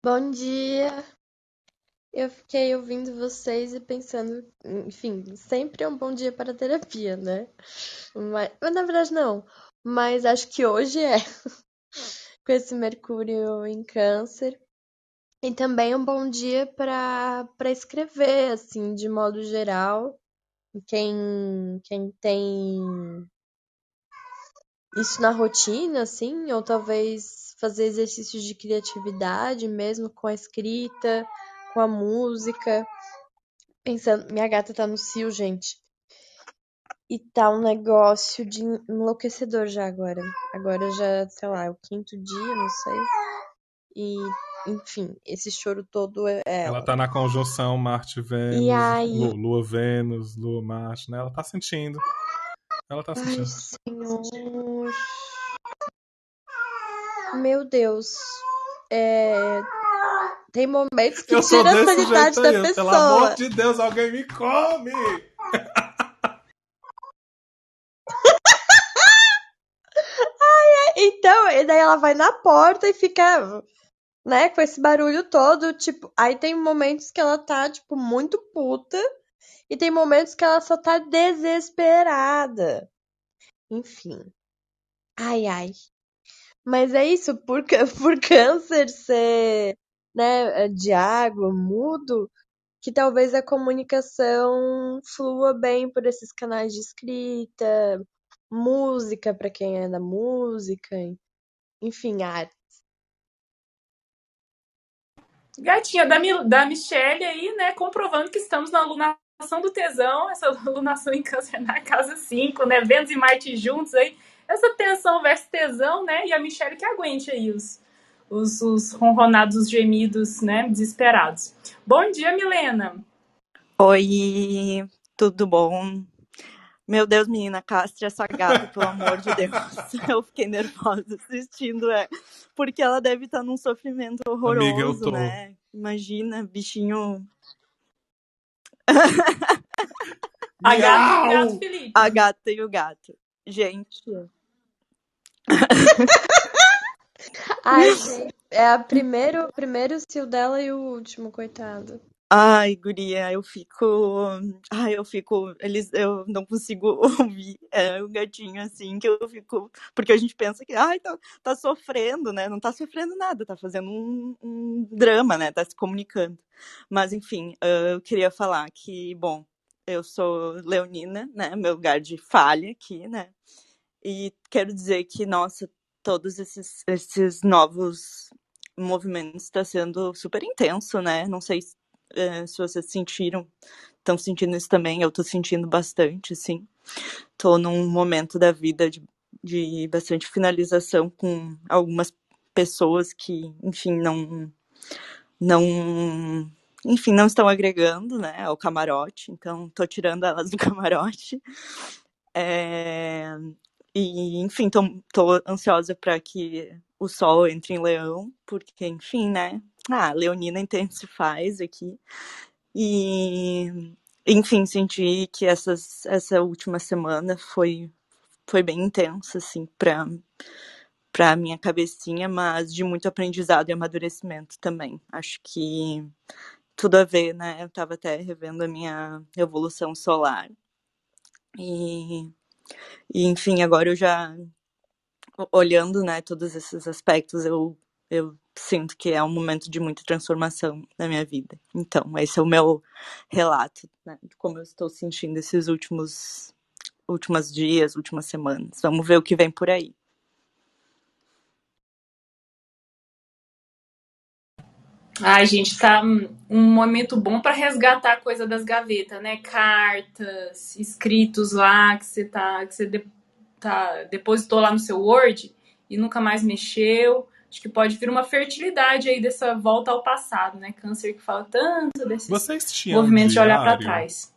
Bom dia! Eu fiquei ouvindo vocês e pensando, enfim, sempre é um bom dia para terapia, né? Mas, na verdade, não. Mas acho que hoje é. Com esse Mercúrio em Câncer. E também um bom dia para escrever, assim, de modo geral. Quem, quem tem isso na rotina, assim, ou talvez fazer exercícios de criatividade mesmo com a escrita, com a música. Pensando, minha gata tá no cio, gente. E tá um negócio de enlouquecedor já agora. Agora já, sei lá, é o quinto dia, não sei. E, enfim, esse choro todo é ela. Ela tá na conjunção Marte-Vênus, aí... Lua-Vênus, Lua-Marte, né? Ela tá sentindo. Ela tá sentindo. Ai, Senhor. Meu Deus. É... Tem momentos que eu tira a sanidade da aí, pessoa. Pelo amor de Deus, alguém me come! ai, ai. Então, e daí ela vai na porta e fica, né, com esse barulho todo, tipo, aí tem momentos que ela tá, tipo, muito puta e tem momentos que ela só tá desesperada. Enfim. Ai, ai. Mas é isso, por, por câncer ser né, de água, mudo, que talvez a comunicação flua bem por esses canais de escrita, música para quem é da música, enfim, arte. Gatinha da, da Michelle aí, né, comprovando que estamos na alunação do tesão, essa alunação em câncer na casa 5, né, Vênus e Marte juntos aí, essa tensão versus tesão, né, e a Michelle que aguente aí os, os, os ronronados, os gemidos, né, desesperados. Bom dia, Milena! Oi, tudo bom? Meu Deus, menina, castre essa gata, pelo amor de Deus. Eu fiquei nervosa assistindo, é. Porque ela deve estar num sofrimento horroroso, Amiga, eu tô. né? Imagina, bichinho. a gata e o gato, Felipe. A gata e o gato. Gente. Ai, gente, é a primeiro, primeiro cio dela e o último, coitado. Ai, guria, eu fico. Ai, eu fico. Eles, eu não consigo ouvir é, o gatinho assim, que eu fico. Porque a gente pensa que, ai, tá, tá sofrendo, né? Não tá sofrendo nada, tá fazendo um, um drama, né? Tá se comunicando. Mas, enfim, eu queria falar que, bom, eu sou leonina, né? Meu lugar de falha aqui, né? E quero dizer que, nossa, todos esses, esses novos movimentos está sendo super intenso, né? Não sei se vocês sentiram, estão sentindo isso também, eu tô sentindo bastante, assim. Tô num momento da vida de, de bastante finalização com algumas pessoas que, enfim, não não enfim, não estão agregando, né, ao camarote, então tô tirando elas do camarote. É, e, enfim, tô, tô ansiosa para que o sol entre em leão, porque, enfim, né, ah, Leonina intensifaz aqui. E, enfim, senti que essas, essa última semana foi, foi bem intensa, assim, para para minha cabecinha, mas de muito aprendizado e amadurecimento também. Acho que tudo a ver, né? Eu estava até revendo a minha evolução solar. E, e, enfim, agora eu já olhando, né, todos esses aspectos, eu eu sinto que é um momento de muita transformação na minha vida. Então, esse é o meu relato, né, de como eu estou sentindo esses últimos últimos dias, últimas semanas. Vamos ver o que vem por aí. Ai, gente, tá um momento bom para resgatar a coisa das gavetas, né? Cartas, escritos lá que você tá que você de, tá depositou lá no seu Word e nunca mais mexeu acho que pode vir uma fertilidade aí dessa volta ao passado, né? Câncer que fala tanto desse movimento de olhar para trás.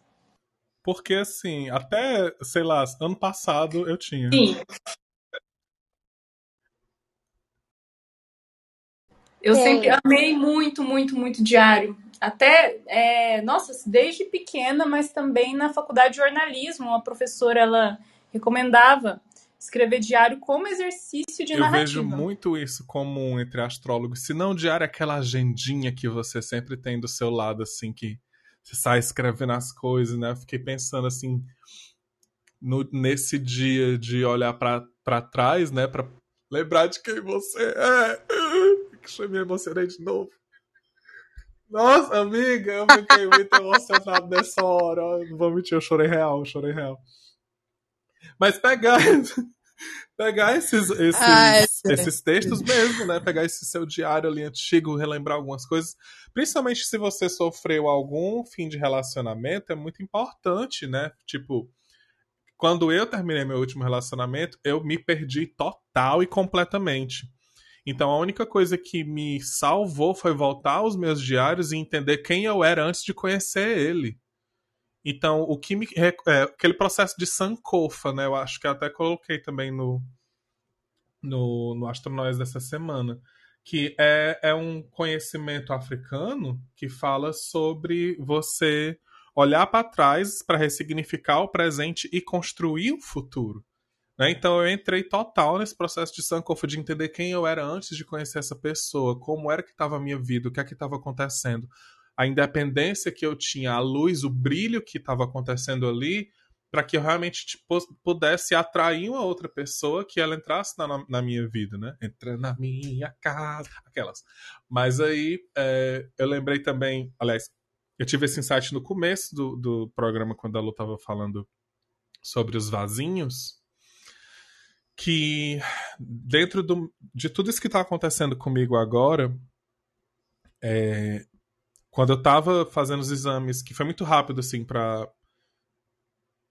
Porque assim, até, sei lá, ano passado eu tinha. Sim. Eu é. sempre amei muito, muito, muito diário. Até, é, nossa, desde pequena, mas também na faculdade de jornalismo, uma professora ela recomendava escrever diário como exercício de eu narrativa. Eu vejo muito isso comum entre astrólogos. Se não diário, é aquela agendinha que você sempre tem do seu lado, assim, que você sai escrevendo as coisas, né? Eu fiquei pensando, assim, no, nesse dia de olhar para trás, né? Pra lembrar de quem você é. Que me emocionei de novo. Nossa, amiga, eu fiquei muito emocionado nessa hora. Não vou mentir, eu chorei real, eu chorei real. Mas pegar, pegar esses, esses, Ai, esses textos mesmo, né? Pegar esse seu diário ali antigo, relembrar algumas coisas. Principalmente se você sofreu algum fim de relacionamento, é muito importante, né? Tipo, quando eu terminei meu último relacionamento, eu me perdi total e completamente. Então a única coisa que me salvou foi voltar aos meus diários e entender quem eu era antes de conhecer ele. Então, o que me. É, aquele processo de Sankofa, né? Eu acho que eu até coloquei também no, no, no Astronóis dessa semana. Que é, é um conhecimento africano que fala sobre você olhar para trás para ressignificar o presente e construir o futuro. Né? Então eu entrei total nesse processo de Sankofa, de entender quem eu era antes de conhecer essa pessoa, como era que estava a minha vida, o que é que estava acontecendo. A independência que eu tinha, a luz, o brilho que estava acontecendo ali, para que eu realmente tipo, pudesse atrair uma outra pessoa que ela entrasse na, na minha vida, né? Entra na minha casa, aquelas. Mas aí é, eu lembrei também, aliás, eu tive esse insight no começo do, do programa, quando a Lu estava falando sobre os vasinhos, que dentro do, de tudo isso que está acontecendo comigo agora, é, quando eu estava fazendo os exames, que foi muito rápido assim para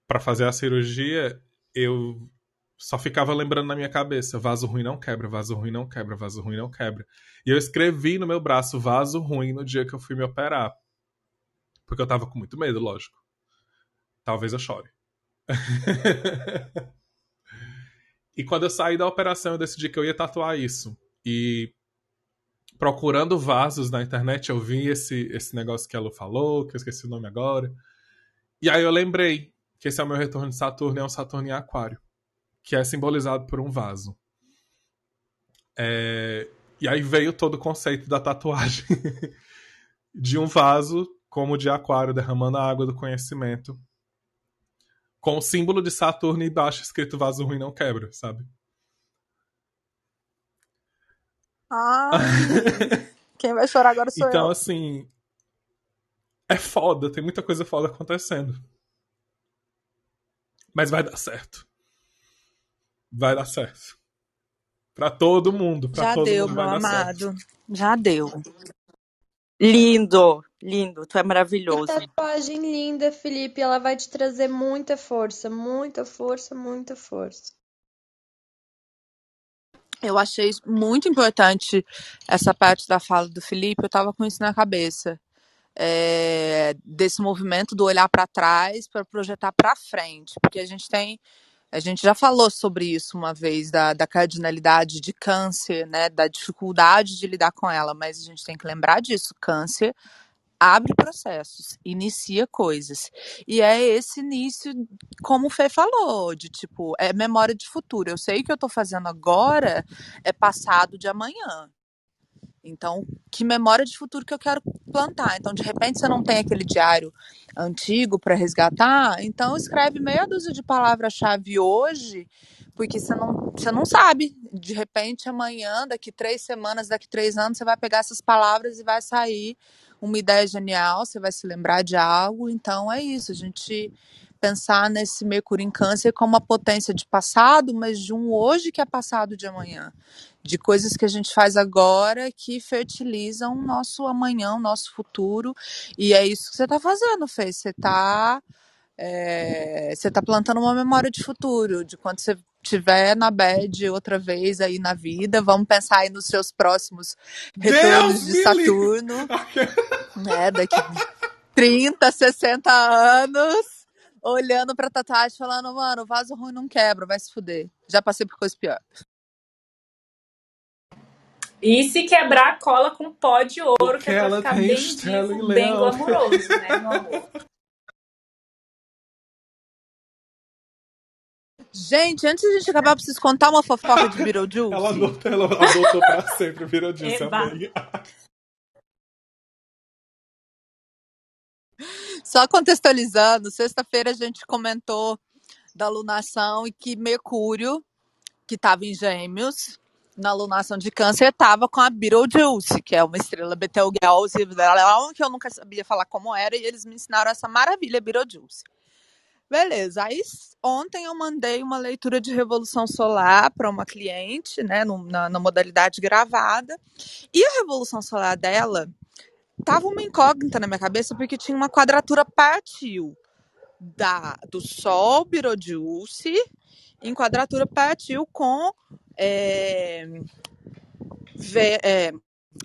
para fazer a cirurgia, eu só ficava lembrando na minha cabeça, vaso ruim não quebra, vaso ruim não quebra, vaso ruim não quebra. E eu escrevi no meu braço vaso ruim no dia que eu fui me operar. Porque eu tava com muito medo, lógico. Talvez eu chore. E quando eu saí da operação, eu decidi que eu ia tatuar isso. E procurando vasos na internet, eu vi esse, esse negócio que a Lu falou, que eu esqueci o nome agora. E aí eu lembrei que esse é o meu retorno de Saturno, é um Saturno em Aquário, que é simbolizado por um vaso. É... E aí veio todo o conceito da tatuagem de um vaso como de Aquário, derramando a água do conhecimento com o símbolo de Saturno embaixo escrito vaso ruim não quebra, sabe? Ah, quem vai chorar agora sou então, eu. assim, é foda, tem muita coisa foda acontecendo. Mas vai dar certo. Vai dar certo. Pra todo mundo. Pra Já todo deu, mundo meu amado. certo. Já deu. Lindo, lindo. Tu é Que maravilhoso. tatuagem linda, Felipe. Ela vai te trazer muita força, muita força, muita força. Eu achei muito importante essa parte da fala do Felipe. Eu tava com isso na cabeça. É, desse movimento do olhar para trás para projetar para frente, porque a gente tem a gente já falou sobre isso uma vez, da, da cardinalidade de câncer, né? Da dificuldade de lidar com ela, mas a gente tem que lembrar disso. Câncer abre processos, inicia coisas. E é esse início, como o Fê falou, de tipo, é memória de futuro. Eu sei que eu tô fazendo agora é passado de amanhã. Então, que memória de futuro que eu quero plantar? Então, de repente, você não tem aquele diário antigo para resgatar, então escreve meia dúzia de palavras-chave hoje, porque você não, você não sabe. De repente, amanhã, daqui três semanas, daqui três anos, você vai pegar essas palavras e vai sair uma ideia genial, você vai se lembrar de algo. Então, é isso, a gente pensar nesse Mercúrio em Câncer como uma potência de passado, mas de um hoje que é passado de amanhã de coisas que a gente faz agora que fertilizam o nosso amanhã, o nosso futuro. E é isso que você está fazendo, Fê. Você está é, você tá plantando uma memória de futuro, de quando você tiver na bad outra vez aí na vida, vamos pensar aí nos seus próximos retornos Deus de Saturno, né, daqui 30, 60 anos, olhando pra tatuagem falando, mano, vaso ruim não quebra, vai se fuder. Já passei por coisa pior. E se quebrar, cola com pó de ouro, Porque que é pra ela ficar tem bem vivo, bem glamouroso, né, meu amor? Gente, antes de a gente acabar, eu preciso contar uma fofoca de Beetlejuice. Ela adotou, ela adotou pra sempre, amei. Só contextualizando, sexta-feira a gente comentou da lunação e que Mercúrio, que estava em Gêmeos, na lunação de Câncer, estava com a Betelgeuse, que é uma estrela Betelgeuse, que eu nunca sabia falar como era, e eles me ensinaram essa maravilha Betelgeuse. Beleza, aí ontem eu mandei uma leitura de Revolução Solar para uma cliente, né, no- na, na modalidade gravada, e a Revolução Solar dela tava uma incógnita na minha cabeça porque tinha uma quadratura partiu. da, do Sol Betelgeuse em quadratura Patil com, é, é,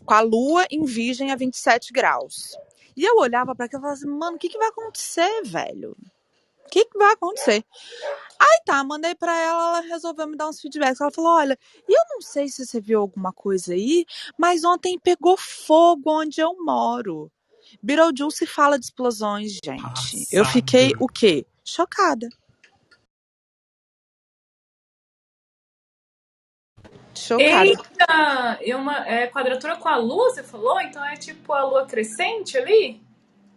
com a Lua em Virgem a 27 graus. E eu olhava para aquilo e falava assim, mano, o que, que vai acontecer, velho? O que, que vai acontecer? Aí tá, mandei pra ela, ela resolveu me dar uns feedbacks. Ela falou: olha, eu não sei se você viu alguma coisa aí, mas ontem pegou fogo onde eu moro. Beetlejuice fala de explosões, gente. Eu fiquei o quê? Chocada. Chocada. Eita! É uma é quadratura com a lua, você falou? Então é tipo a lua crescente ali?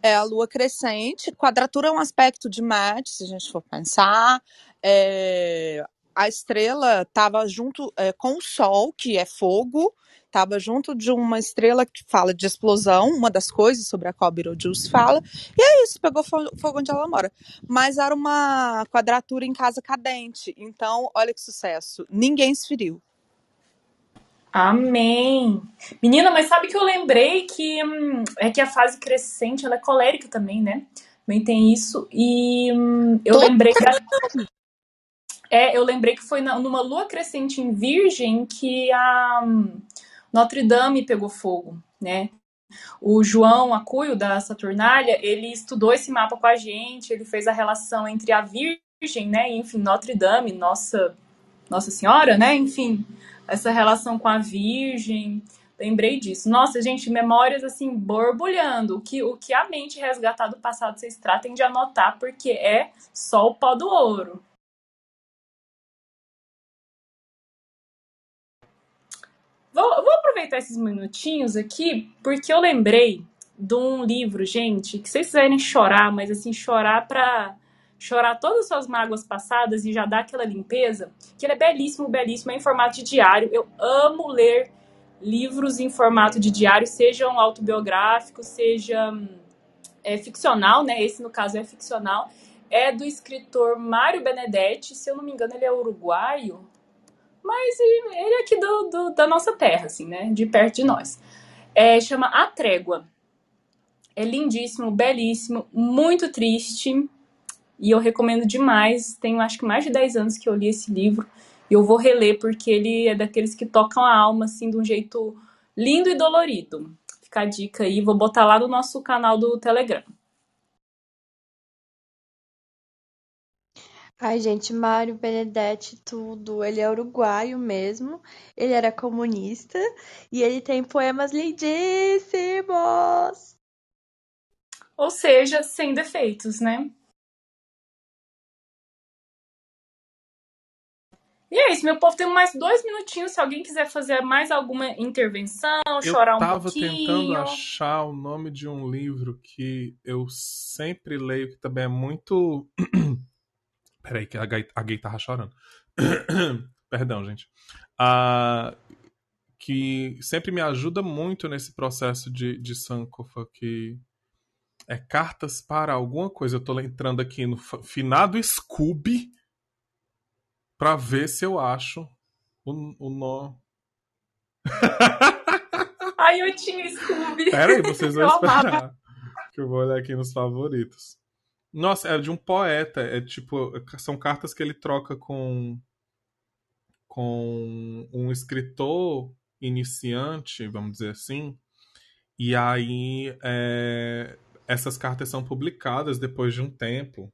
É a lua crescente. Quadratura é um aspecto de Marte, se a gente for pensar. É, a estrela estava junto é, com o Sol, que é fogo, estava junto de uma estrela que fala de explosão, uma das coisas sobre a qual Beetlejuice fala, e é isso, pegou fogo onde ela mora. Mas era uma quadratura em casa cadente, então olha que sucesso, ninguém se feriu. Amém. Menina, mas sabe que eu lembrei que hum, é que a fase crescente ela é colérica também, né? Também tem isso. E hum, eu lembrei que a... é, eu lembrei que foi na, numa lua crescente em Virgem que a hum, Notre Dame pegou fogo, né? O João Acuio da Saturnália, ele estudou esse mapa com a gente, ele fez a relação entre a Virgem, né, e enfim, Notre Dame, nossa Nossa Senhora, né? Enfim, essa relação com a Virgem. Lembrei disso. Nossa, gente, memórias assim borbulhando. O que, o que a mente resgatar do passado vocês tratem de anotar, porque é só o pó do ouro. Vou, vou aproveitar esses minutinhos aqui, porque eu lembrei de um livro, gente, que vocês quiserem chorar, mas assim, chorar pra chorar todas as suas mágoas passadas e já dar aquela limpeza, que ele é belíssimo, belíssimo, é em formato de diário. Eu amo ler livros em formato de diário, sejam autobiográficos, seja é, ficcional, né? Esse, no caso, é ficcional. É do escritor Mário Benedetti, se eu não me engano, ele é uruguaio, mas ele é aqui do, do, da nossa terra, assim, né? De perto de nós. É, chama A Trégua. É lindíssimo, belíssimo, muito triste, e eu recomendo demais. Tenho acho que mais de 10 anos que eu li esse livro. E eu vou reler porque ele é daqueles que tocam a alma assim de um jeito lindo e dolorido. Fica a dica aí, vou botar lá no nosso canal do Telegram. Ai, gente, Mário Benedetti, tudo. Ele é uruguaio mesmo. Ele era comunista e ele tem poemas lindíssimos. Ou seja, sem defeitos, né? E é isso, meu povo, tem mais dois minutinhos. Se alguém quiser fazer mais alguma intervenção, chorar um tava pouquinho. tentando achar o nome de um livro que eu sempre leio, que também é muito. Peraí, que a gay, a gay tava chorando. Perdão, gente. Ah, que sempre me ajuda muito nesse processo de, de Sankofa, que é cartas para alguma coisa. Eu tô entrando aqui no finado Scooby pra ver se eu acho o, o nó. Ai, eu tinha Scooby. Pera aí, vocês vão Eu esperar. amava. Que eu vou olhar aqui nos favoritos. Nossa, é de um poeta. É tipo, são cartas que ele troca com com um escritor iniciante, vamos dizer assim. E aí é, essas cartas são publicadas depois de um tempo.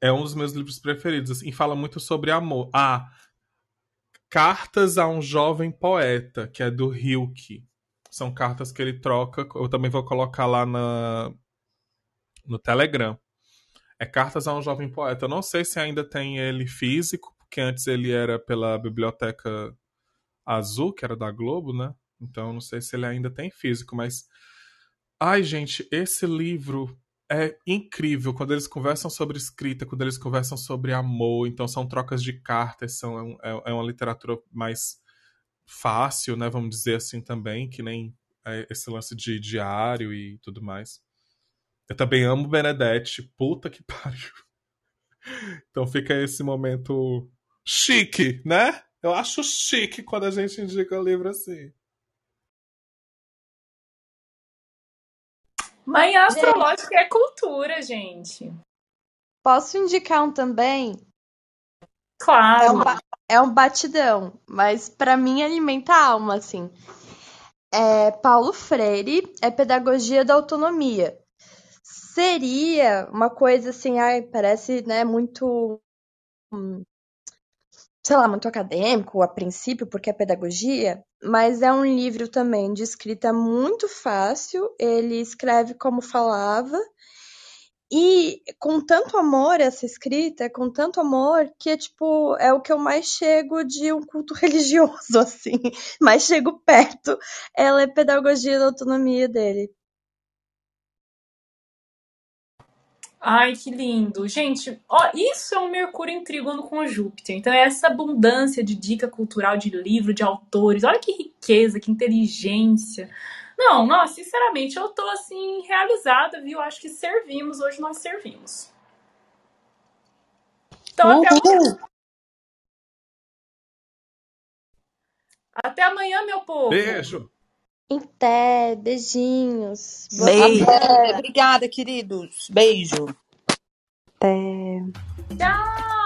É um dos meus livros preferidos. Assim, e fala muito sobre amor. Ah, Cartas a um Jovem Poeta, que é do Hilke. São cartas que ele troca. Eu também vou colocar lá na, no Telegram. É Cartas a um Jovem Poeta. Eu não sei se ainda tem ele físico, porque antes ele era pela Biblioteca Azul, que era da Globo, né? Então não sei se ele ainda tem físico, mas. Ai, gente, esse livro é incrível quando eles conversam sobre escrita, quando eles conversam sobre amor. Então são trocas de cartas, são, é, é uma literatura mais fácil, né? Vamos dizer assim também, que nem é, esse lance de diário e tudo mais. Eu também amo Benedetti. Puta que pariu. Então fica esse momento chique, né? Eu acho chique quando a gente indica livro assim. Manhã astrológica é cultura, gente. Posso indicar um também? É Claro. um, ba- é um batidão, mas pra mim alimenta a alma, assim. É Paulo Freire, é Pedagogia da Autonomia. Seria uma coisa assim, ai, parece, né, muito, hum, sei lá, muito acadêmico a princípio, porque é pedagogia, mas é um livro também de escrita muito fácil, ele escreve como falava, e com tanto amor essa escrita, com tanto amor, que é tipo, é o que eu mais chego de um culto religioso, assim, mais chego perto. Ela é pedagogia da autonomia dele. Ai, que lindo. Gente, ó, isso é um Mercúrio em trígono com Júpiter. Então, é essa abundância de dica cultural, de livro, de autores. Olha que riqueza, que inteligência. Não, nossa, sinceramente, eu tô assim, realizada, viu? Acho que servimos, hoje nós servimos. Então, até, Uhul. até amanhã, meu povo. Beijo. Até, beijinhos. Boa Beijo. Até. Obrigada, queridos. Beijo. Até. Tchau.